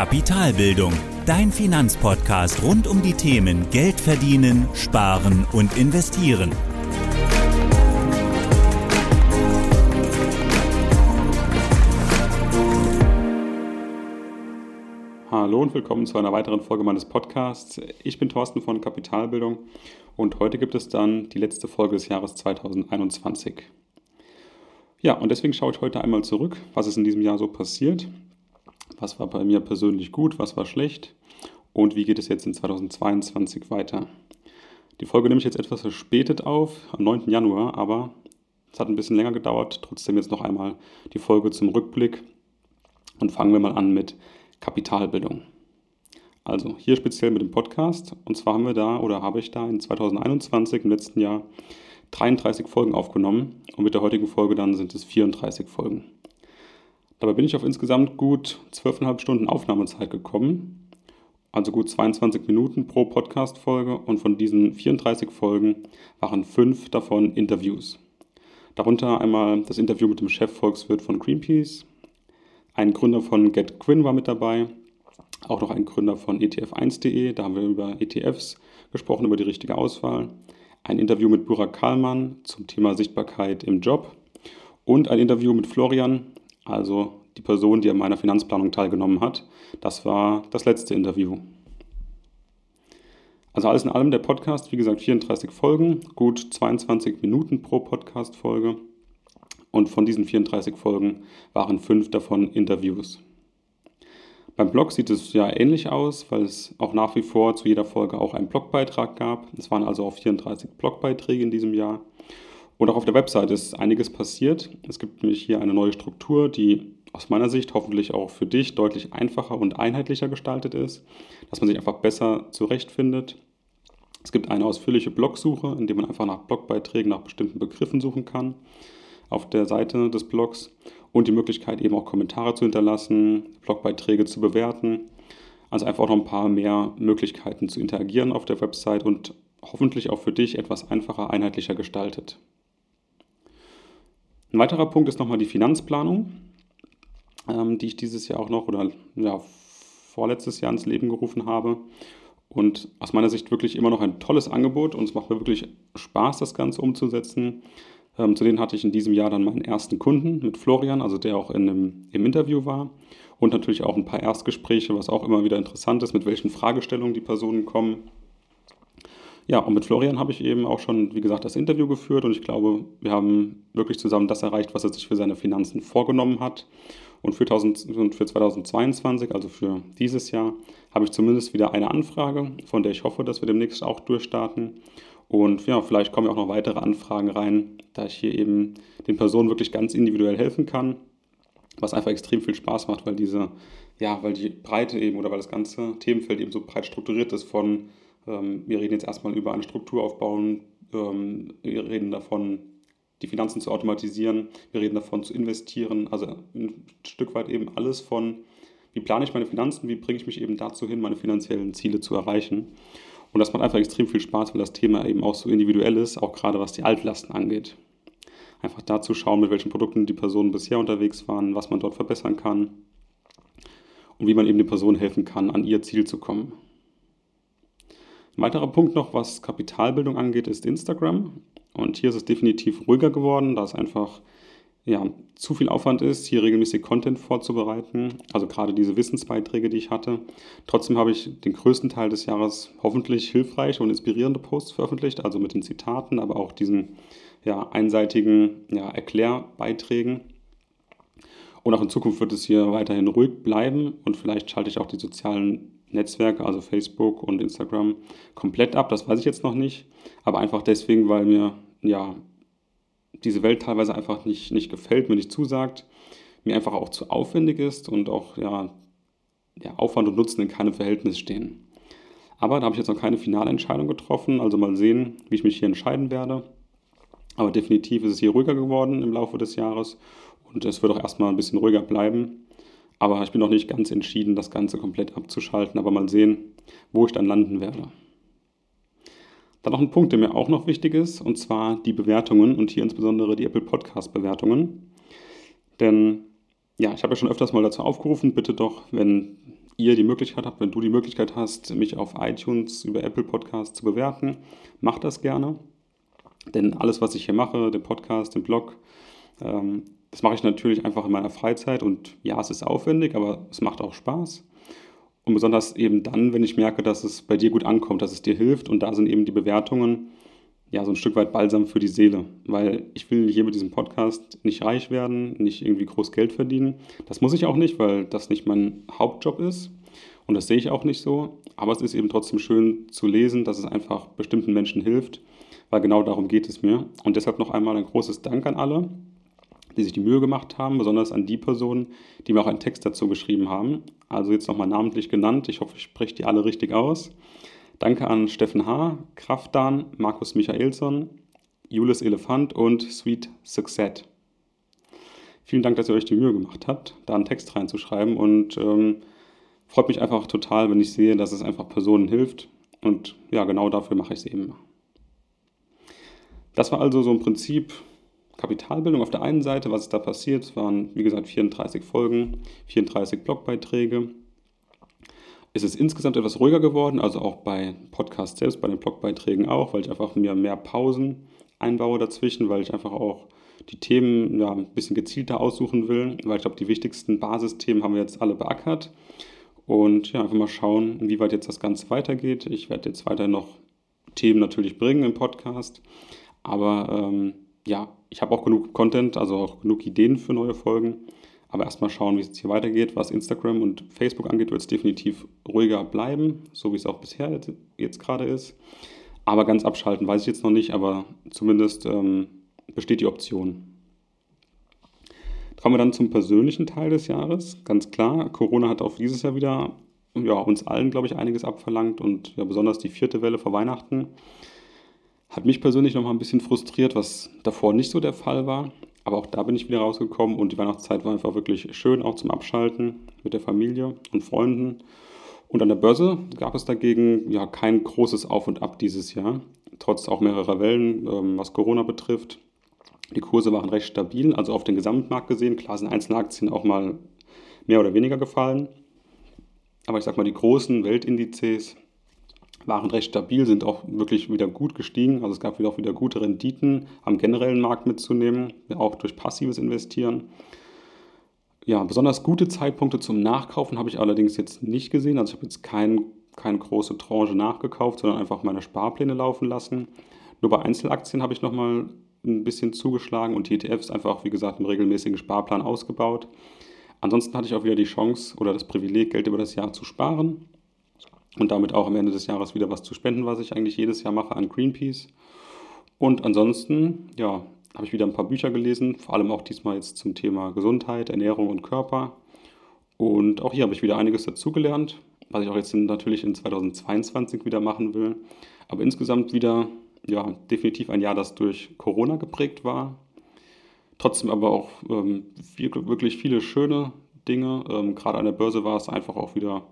Kapitalbildung, dein Finanzpodcast rund um die Themen Geld verdienen, sparen und investieren. Hallo und willkommen zu einer weiteren Folge meines Podcasts. Ich bin Thorsten von Kapitalbildung und heute gibt es dann die letzte Folge des Jahres 2021. Ja, und deswegen schaue ich heute einmal zurück, was ist in diesem Jahr so passiert, was war bei mir persönlich gut, was war schlecht und wie geht es jetzt in 2022 weiter. Die Folge nehme ich jetzt etwas verspätet auf, am 9. Januar, aber es hat ein bisschen länger gedauert. Trotzdem jetzt noch einmal die Folge zum Rückblick und fangen wir mal an mit Kapitalbildung. Also hier speziell mit dem Podcast. Und zwar haben wir da oder habe ich da in 2021 im letzten Jahr 33 Folgen aufgenommen und mit der heutigen Folge dann sind es 34 Folgen. Dabei bin ich auf insgesamt gut 12,5 Stunden Aufnahmezeit gekommen, also gut 22 Minuten pro Podcast-Folge und von diesen 34 Folgen waren fünf davon Interviews. Darunter einmal das Interview mit dem Chefvolkswirt von Greenpeace, ein Gründer von GetQuinn war mit dabei, auch noch ein Gründer von ETF1.de, da haben wir über ETFs gesprochen, über die richtige Auswahl ein Interview mit Burak Kalman zum Thema Sichtbarkeit im Job und ein Interview mit Florian, also die Person, die an meiner Finanzplanung teilgenommen hat. Das war das letzte Interview. Also alles in allem der Podcast, wie gesagt, 34 Folgen, gut 22 Minuten pro Podcast-Folge. Und von diesen 34 Folgen waren fünf davon Interviews. Beim Blog sieht es ja ähnlich aus, weil es auch nach wie vor zu jeder Folge auch einen Blogbeitrag gab. Es waren also auch 34 Blogbeiträge in diesem Jahr. Und auch auf der Website ist einiges passiert. Es gibt nämlich hier eine neue Struktur, die aus meiner Sicht hoffentlich auch für dich deutlich einfacher und einheitlicher gestaltet ist, dass man sich einfach besser zurechtfindet. Es gibt eine ausführliche Blogsuche, in der man einfach nach Blogbeiträgen, nach bestimmten Begriffen suchen kann auf der Seite des Blogs und die Möglichkeit eben auch Kommentare zu hinterlassen, Blogbeiträge zu bewerten. Also einfach noch ein paar mehr Möglichkeiten zu interagieren auf der Website und hoffentlich auch für dich etwas einfacher, einheitlicher gestaltet. Ein weiterer Punkt ist nochmal die Finanzplanung, ähm, die ich dieses Jahr auch noch oder ja, vorletztes Jahr ins Leben gerufen habe. Und aus meiner Sicht wirklich immer noch ein tolles Angebot und es macht mir wirklich Spaß, das Ganze umzusetzen. Ähm, zu denen hatte ich in diesem Jahr dann meinen ersten Kunden mit Florian, also der auch in einem, im Interview war. Und natürlich auch ein paar Erstgespräche, was auch immer wieder interessant ist, mit welchen Fragestellungen die Personen kommen. Ja, und mit Florian habe ich eben auch schon, wie gesagt, das Interview geführt und ich glaube, wir haben wirklich zusammen das erreicht, was er sich für seine Finanzen vorgenommen hat. Und für, 1000, für 2022, also für dieses Jahr, habe ich zumindest wieder eine Anfrage, von der ich hoffe, dass wir demnächst auch durchstarten. Und ja, vielleicht kommen ja auch noch weitere Anfragen rein, da ich hier eben den Personen wirklich ganz individuell helfen kann, was einfach extrem viel Spaß macht, weil diese, ja, weil die Breite eben oder weil das ganze Themenfeld eben so breit strukturiert ist von, wir reden jetzt erstmal über eine Struktur aufbauen, ähm, wir reden davon, die Finanzen zu automatisieren, wir reden davon zu investieren, also ein Stück weit eben alles von, wie plane ich meine Finanzen, wie bringe ich mich eben dazu hin, meine finanziellen Ziele zu erreichen. Und das macht einfach extrem viel Spaß, weil das Thema eben auch so individuell ist, auch gerade was die Altlasten angeht. Einfach dazu schauen, mit welchen Produkten die Personen bisher unterwegs waren, was man dort verbessern kann und wie man eben den Personen helfen kann, an ihr Ziel zu kommen. Ein weiterer Punkt noch, was Kapitalbildung angeht, ist Instagram. Und hier ist es definitiv ruhiger geworden, da es einfach ja, zu viel Aufwand ist, hier regelmäßig Content vorzubereiten, also gerade diese Wissensbeiträge, die ich hatte. Trotzdem habe ich den größten Teil des Jahres hoffentlich hilfreiche und inspirierende Posts veröffentlicht, also mit den Zitaten, aber auch diesen ja, einseitigen ja, Erklärbeiträgen. Und auch in Zukunft wird es hier weiterhin ruhig bleiben und vielleicht schalte ich auch die sozialen Netzwerke, also Facebook und Instagram, komplett ab. Das weiß ich jetzt noch nicht, aber einfach deswegen, weil mir ja diese Welt teilweise einfach nicht, nicht gefällt, mir nicht zusagt, mir einfach auch zu aufwendig ist und auch ja, ja, Aufwand und Nutzen in keinem Verhältnis stehen. Aber da habe ich jetzt noch keine finale Entscheidung getroffen, also mal sehen, wie ich mich hier entscheiden werde. Aber definitiv ist es hier ruhiger geworden im Laufe des Jahres und es wird auch erstmal ein bisschen ruhiger bleiben. Aber ich bin noch nicht ganz entschieden, das Ganze komplett abzuschalten, aber mal sehen, wo ich dann landen werde. Dann noch ein Punkt, der mir auch noch wichtig ist, und zwar die Bewertungen und hier insbesondere die Apple Podcast Bewertungen. Denn ja, ich habe ja schon öfters mal dazu aufgerufen, bitte doch, wenn ihr die Möglichkeit habt, wenn du die Möglichkeit hast, mich auf iTunes über Apple Podcasts zu bewerten, macht das gerne. Denn alles, was ich hier mache, den Podcast, den Blog, ähm, das mache ich natürlich einfach in meiner Freizeit und ja, es ist aufwendig, aber es macht auch Spaß. Und besonders eben dann, wenn ich merke, dass es bei dir gut ankommt, dass es dir hilft und da sind eben die Bewertungen ja so ein Stück weit Balsam für die Seele, weil ich will hier mit diesem Podcast nicht reich werden, nicht irgendwie groß Geld verdienen. Das muss ich auch nicht, weil das nicht mein Hauptjob ist und das sehe ich auch nicht so. Aber es ist eben trotzdem schön zu lesen, dass es einfach bestimmten Menschen hilft, weil genau darum geht es mir. Und deshalb noch einmal ein großes Dank an alle, die sich die Mühe gemacht haben, besonders an die Personen, die mir auch einen Text dazu geschrieben haben. Also jetzt nochmal namentlich genannt. Ich hoffe, ich spreche die alle richtig aus. Danke an Steffen H., Kraftan, Markus Michaelsson, Julius Elefant und Sweet Success. Vielen Dank, dass ihr euch die Mühe gemacht habt, da einen Text reinzuschreiben und ähm, freut mich einfach total, wenn ich sehe, dass es einfach Personen hilft und ja, genau dafür mache ich es eben. Das war also so im Prinzip Kapitalbildung auf der einen Seite, was ist da passiert. Waren, wie gesagt, 34 Folgen, 34 Blogbeiträge ist es insgesamt etwas ruhiger geworden, also auch bei Podcasts selbst, bei den Blogbeiträgen auch, weil ich einfach mir mehr Pausen einbaue dazwischen, weil ich einfach auch die Themen ja, ein bisschen gezielter aussuchen will, weil ich glaube, die wichtigsten Basisthemen haben wir jetzt alle beackert. Und ja, einfach mal schauen, wie weit jetzt das Ganze weitergeht. Ich werde jetzt weiter noch Themen natürlich bringen im Podcast. Aber ähm, ja, ich habe auch genug Content, also auch genug Ideen für neue Folgen. Aber erstmal schauen, wie es hier weitergeht. Was Instagram und Facebook angeht, wird es definitiv ruhiger bleiben, so wie es auch bisher jetzt, jetzt gerade ist. Aber ganz abschalten weiß ich jetzt noch nicht, aber zumindest ähm, besteht die Option. Kommen wir dann zum persönlichen Teil des Jahres. Ganz klar, Corona hat auch dieses Jahr wieder ja, uns allen, glaube ich, einiges abverlangt und ja, besonders die vierte Welle vor Weihnachten hat mich persönlich noch mal ein bisschen frustriert, was davor nicht so der Fall war. Aber auch da bin ich wieder rausgekommen und die Weihnachtszeit war einfach wirklich schön, auch zum Abschalten mit der Familie und Freunden. Und an der Börse gab es dagegen ja kein großes Auf und Ab dieses Jahr, trotz auch mehrerer Wellen, ähm, was Corona betrifft. Die Kurse waren recht stabil, also auf den Gesamtmarkt gesehen. Klar sind einzelne Aktien auch mal mehr oder weniger gefallen. Aber ich sag mal, die großen Weltindizes waren recht stabil, sind auch wirklich wieder gut gestiegen. Also es gab wieder auch wieder gute Renditen am generellen Markt mitzunehmen, auch durch passives Investieren. Ja, besonders gute Zeitpunkte zum Nachkaufen habe ich allerdings jetzt nicht gesehen. Also ich habe jetzt kein, keine große Tranche nachgekauft, sondern einfach meine Sparpläne laufen lassen. Nur bei Einzelaktien habe ich nochmal ein bisschen zugeschlagen und die ETFs einfach, wie gesagt, im regelmäßigen Sparplan ausgebaut. Ansonsten hatte ich auch wieder die Chance oder das Privileg, Geld über das Jahr zu sparen und damit auch am Ende des Jahres wieder was zu spenden, was ich eigentlich jedes Jahr mache an Greenpeace. Und ansonsten, ja, habe ich wieder ein paar Bücher gelesen, vor allem auch diesmal jetzt zum Thema Gesundheit, Ernährung und Körper. Und auch hier habe ich wieder einiges dazugelernt, was ich auch jetzt natürlich in 2022 wieder machen will. Aber insgesamt wieder, ja, definitiv ein Jahr, das durch Corona geprägt war. Trotzdem aber auch ähm, viel, wirklich viele schöne Dinge. Ähm, gerade an der Börse war es einfach auch wieder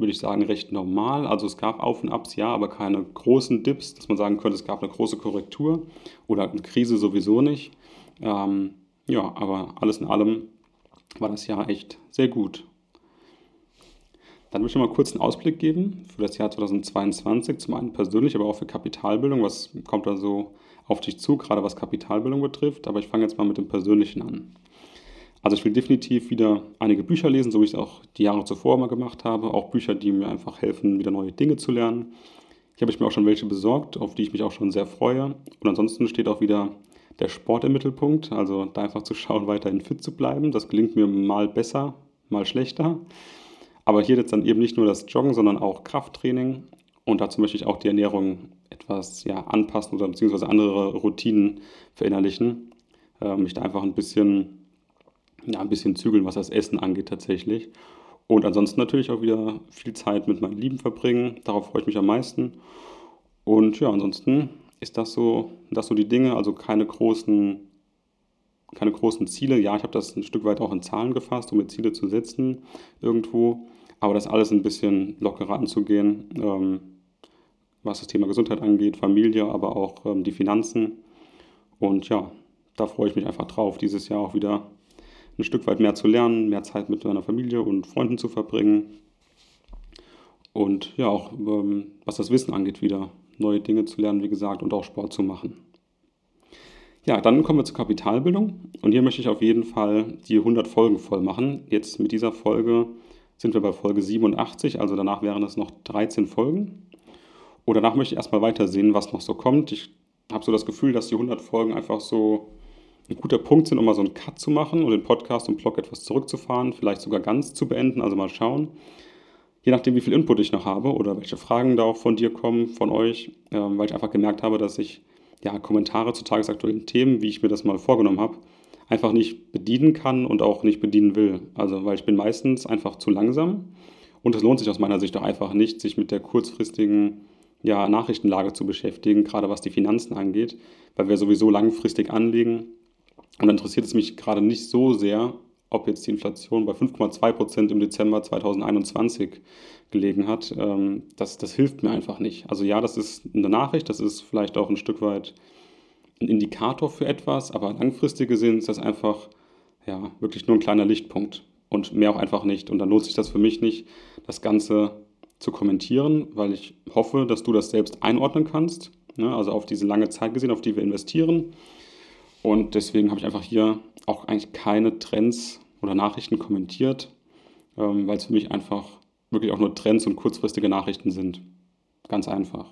würde ich sagen, recht normal. Also es gab Auf- und Abs, ja, aber keine großen Dips, dass man sagen könnte, es gab eine große Korrektur oder eine Krise sowieso nicht. Ähm, ja, aber alles in allem war das Jahr echt sehr gut. Dann möchte ich mal kurz einen Ausblick geben für das Jahr 2022, zum einen persönlich, aber auch für Kapitalbildung. Was kommt da so auf dich zu, gerade was Kapitalbildung betrifft? Aber ich fange jetzt mal mit dem Persönlichen an. Also ich will definitiv wieder einige Bücher lesen, so wie ich es auch die Jahre zuvor mal gemacht habe. Auch Bücher, die mir einfach helfen, wieder neue Dinge zu lernen. Hier habe ich mir auch schon welche besorgt, auf die ich mich auch schon sehr freue. Und ansonsten steht auch wieder der Sport im Mittelpunkt. Also da einfach zu schauen, weiterhin fit zu bleiben. Das gelingt mir mal besser, mal schlechter. Aber hier jetzt dann eben nicht nur das Joggen, sondern auch Krafttraining. Und dazu möchte ich auch die Ernährung etwas ja, anpassen oder beziehungsweise andere Routinen verinnerlichen. Äh, mich da einfach ein bisschen ja, ein bisschen zügeln, was das Essen angeht tatsächlich. Und ansonsten natürlich auch wieder viel Zeit mit meinen Lieben verbringen. Darauf freue ich mich am meisten. Und ja, ansonsten ist das so, das so die Dinge, also keine großen, keine großen Ziele. Ja, ich habe das ein Stück weit auch in Zahlen gefasst, um mir Ziele zu setzen irgendwo. Aber das alles ein bisschen lockerer anzugehen, ähm, was das Thema Gesundheit angeht, Familie, aber auch ähm, die Finanzen. Und ja, da freue ich mich einfach drauf, dieses Jahr auch wieder ein Stück weit mehr zu lernen, mehr Zeit mit meiner Familie und Freunden zu verbringen. Und ja, auch ähm, was das Wissen angeht, wieder neue Dinge zu lernen, wie gesagt, und auch Sport zu machen. Ja, dann kommen wir zur Kapitalbildung. Und hier möchte ich auf jeden Fall die 100 Folgen voll machen. Jetzt mit dieser Folge sind wir bei Folge 87, also danach wären es noch 13 Folgen. Und danach möchte ich erstmal weitersehen, was noch so kommt. Ich habe so das Gefühl, dass die 100 Folgen einfach so ein guter Punkt sind, um mal so einen Cut zu machen und den Podcast und Blog etwas zurückzufahren, vielleicht sogar ganz zu beenden, also mal schauen. Je nachdem, wie viel Input ich noch habe oder welche Fragen da auch von dir kommen, von euch, äh, weil ich einfach gemerkt habe, dass ich ja, Kommentare zu tagesaktuellen Themen, wie ich mir das mal vorgenommen habe, einfach nicht bedienen kann und auch nicht bedienen will. Also, weil ich bin meistens einfach zu langsam und es lohnt sich aus meiner Sicht auch einfach nicht, sich mit der kurzfristigen ja, Nachrichtenlage zu beschäftigen, gerade was die Finanzen angeht, weil wir sowieso langfristig anlegen. Und dann interessiert es mich gerade nicht so sehr, ob jetzt die Inflation bei 5,2 Prozent im Dezember 2021 gelegen hat. Ähm, das, das hilft mir einfach nicht. Also ja, das ist eine Nachricht, das ist vielleicht auch ein Stück weit ein Indikator für etwas, aber langfristig gesehen ist das einfach ja, wirklich nur ein kleiner Lichtpunkt und mehr auch einfach nicht. Und dann lohnt sich das für mich nicht, das Ganze zu kommentieren, weil ich hoffe, dass du das selbst einordnen kannst. Ne? Also auf diese lange Zeit gesehen, auf die wir investieren. Und deswegen habe ich einfach hier auch eigentlich keine Trends oder Nachrichten kommentiert, ähm, weil es für mich einfach wirklich auch nur Trends und kurzfristige Nachrichten sind. Ganz einfach.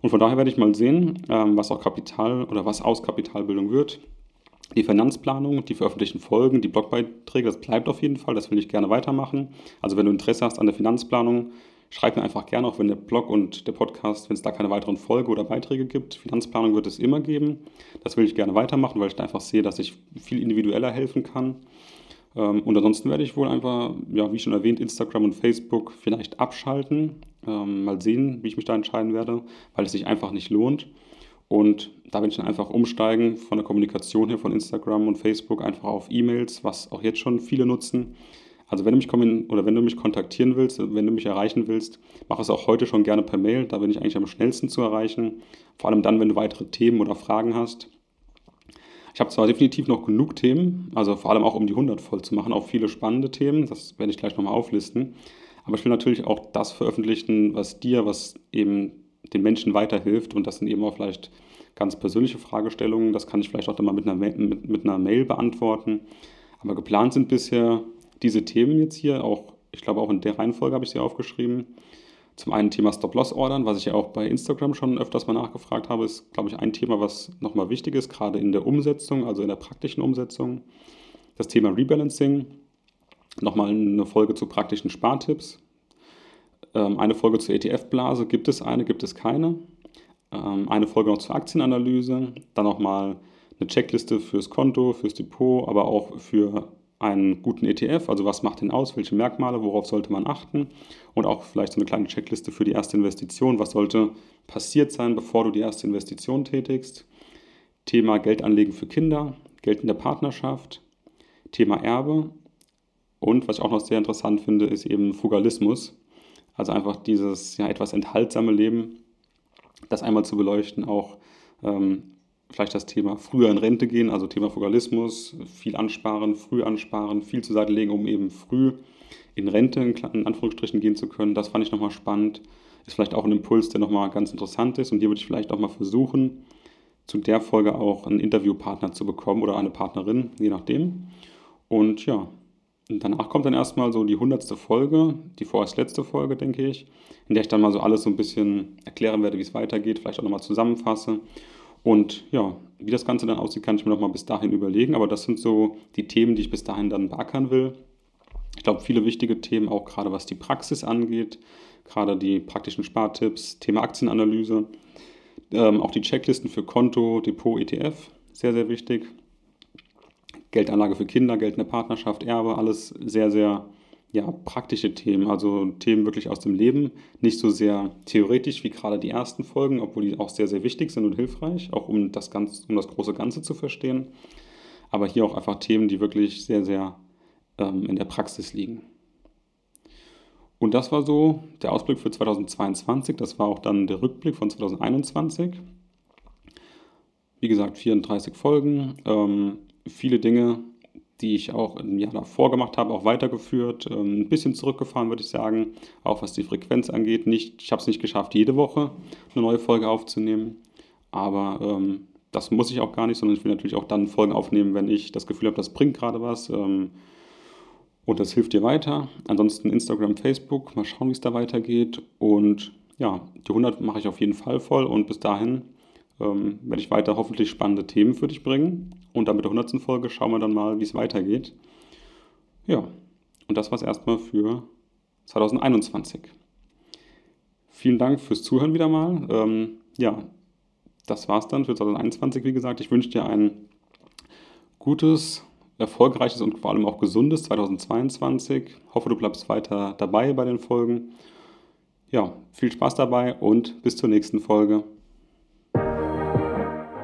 Und von daher werde ich mal sehen, ähm, was auch Kapital oder was aus Kapitalbildung wird. Die Finanzplanung, die veröffentlichten Folgen, die Blogbeiträge, das bleibt auf jeden Fall, das will ich gerne weitermachen. Also wenn du Interesse hast an der Finanzplanung, schreib mir einfach gerne, auch wenn der Blog und der Podcast, wenn es da keine weiteren Folgen oder Beiträge gibt. Finanzplanung wird es immer geben. Das will ich gerne weitermachen, weil ich da einfach sehe, dass ich viel individueller helfen kann. Ähm, und ansonsten werde ich wohl einfach, ja, wie schon erwähnt, Instagram und Facebook vielleicht abschalten. Ähm, mal sehen, wie ich mich da entscheiden werde, weil es sich einfach nicht lohnt. Und da werde ich dann einfach umsteigen von der Kommunikation her von Instagram und Facebook einfach auf E-Mails, was auch jetzt schon viele nutzen. Also wenn du mich oder wenn du mich kontaktieren willst, wenn du mich erreichen willst, mach es auch heute schon gerne per Mail. Da bin ich eigentlich am schnellsten zu erreichen. Vor allem dann, wenn du weitere Themen oder Fragen hast. Ich habe zwar definitiv noch genug Themen, also vor allem auch um die 100 voll zu machen, auch viele spannende Themen, das werde ich gleich nochmal auflisten. Aber ich will natürlich auch das veröffentlichen, was dir, was eben den Menschen weiterhilft und das sind eben auch vielleicht ganz persönliche Fragestellungen. Das kann ich vielleicht auch dann mal mit einer, mit, mit einer Mail beantworten. Aber geplant sind bisher diese Themen jetzt hier, auch ich glaube auch in der Reihenfolge habe ich sie aufgeschrieben. Zum einen Thema Stop-Loss-Ordern, was ich ja auch bei Instagram schon öfters mal nachgefragt habe, ist, glaube ich, ein Thema, was nochmal wichtig ist, gerade in der Umsetzung, also in der praktischen Umsetzung. Das Thema Rebalancing, nochmal eine Folge zu praktischen Spartipps. Ähm, eine Folge zur ETF-Blase, gibt es eine, gibt es keine. Ähm, eine Folge noch zur Aktienanalyse, dann nochmal eine Checkliste fürs Konto, fürs Depot, aber auch für einen guten ETF, also was macht den aus, welche Merkmale, worauf sollte man achten? Und auch vielleicht so eine kleine Checkliste für die erste Investition, was sollte passiert sein, bevor du die erste Investition tätigst. Thema Geldanlegen für Kinder, Geld in der Partnerschaft, Thema Erbe. Und was ich auch noch sehr interessant finde, ist eben Fugalismus, also einfach dieses ja, etwas enthaltsame Leben, das einmal zu beleuchten, auch ähm, vielleicht das Thema früher in Rente gehen, also Thema Fugalismus, viel ansparen, früh ansparen, viel zur Seite legen, um eben früh in Rente in Anführungsstrichen gehen zu können. Das fand ich nochmal spannend. Ist vielleicht auch ein Impuls, der nochmal ganz interessant ist. Und hier würde ich vielleicht auch mal versuchen, zu der Folge auch einen Interviewpartner zu bekommen oder eine Partnerin, je nachdem. Und ja, und danach kommt dann erstmal so die hundertste Folge, die vorerst letzte Folge, denke ich, in der ich dann mal so alles so ein bisschen erklären werde, wie es weitergeht, vielleicht auch nochmal zusammenfasse und ja, wie das Ganze dann aussieht, kann ich mir noch mal bis dahin überlegen. Aber das sind so die Themen, die ich bis dahin dann beackern will. Ich glaube, viele wichtige Themen, auch gerade was die Praxis angeht, gerade die praktischen Spartipps, Thema Aktienanalyse, ähm, auch die Checklisten für Konto, Depot, ETF, sehr, sehr wichtig. Geldanlage für Kinder, Geld in der Partnerschaft, Erbe, alles sehr, sehr ja, praktische Themen, also Themen wirklich aus dem Leben, nicht so sehr theoretisch wie gerade die ersten Folgen, obwohl die auch sehr, sehr wichtig sind und hilfreich, auch um das, Ganze, um das große Ganze zu verstehen. Aber hier auch einfach Themen, die wirklich sehr, sehr ähm, in der Praxis liegen. Und das war so der Ausblick für 2022. Das war auch dann der Rückblick von 2021. Wie gesagt, 34 Folgen, ähm, viele Dinge, die ich auch im Jahr davor gemacht habe, auch weitergeführt. Ähm, ein bisschen zurückgefahren, würde ich sagen, auch was die Frequenz angeht. Nicht, ich habe es nicht geschafft, jede Woche eine neue Folge aufzunehmen, aber ähm, das muss ich auch gar nicht, sondern ich will natürlich auch dann Folgen aufnehmen, wenn ich das Gefühl habe, das bringt gerade was ähm, und das hilft dir weiter. Ansonsten Instagram, Facebook, mal schauen, wie es da weitergeht. Und ja, die 100 mache ich auf jeden Fall voll und bis dahin ähm, werde ich weiter hoffentlich spannende Themen für dich bringen. Und dann mit der 100. Folge schauen wir dann mal, wie es weitergeht. Ja, und das war es erstmal für 2021. Vielen Dank fürs Zuhören wieder mal. Ähm, ja, das war es dann für 2021, wie gesagt. Ich wünsche dir ein gutes, erfolgreiches und vor allem auch gesundes 2022. Hoffe, du bleibst weiter dabei bei den Folgen. Ja, viel Spaß dabei und bis zur nächsten Folge.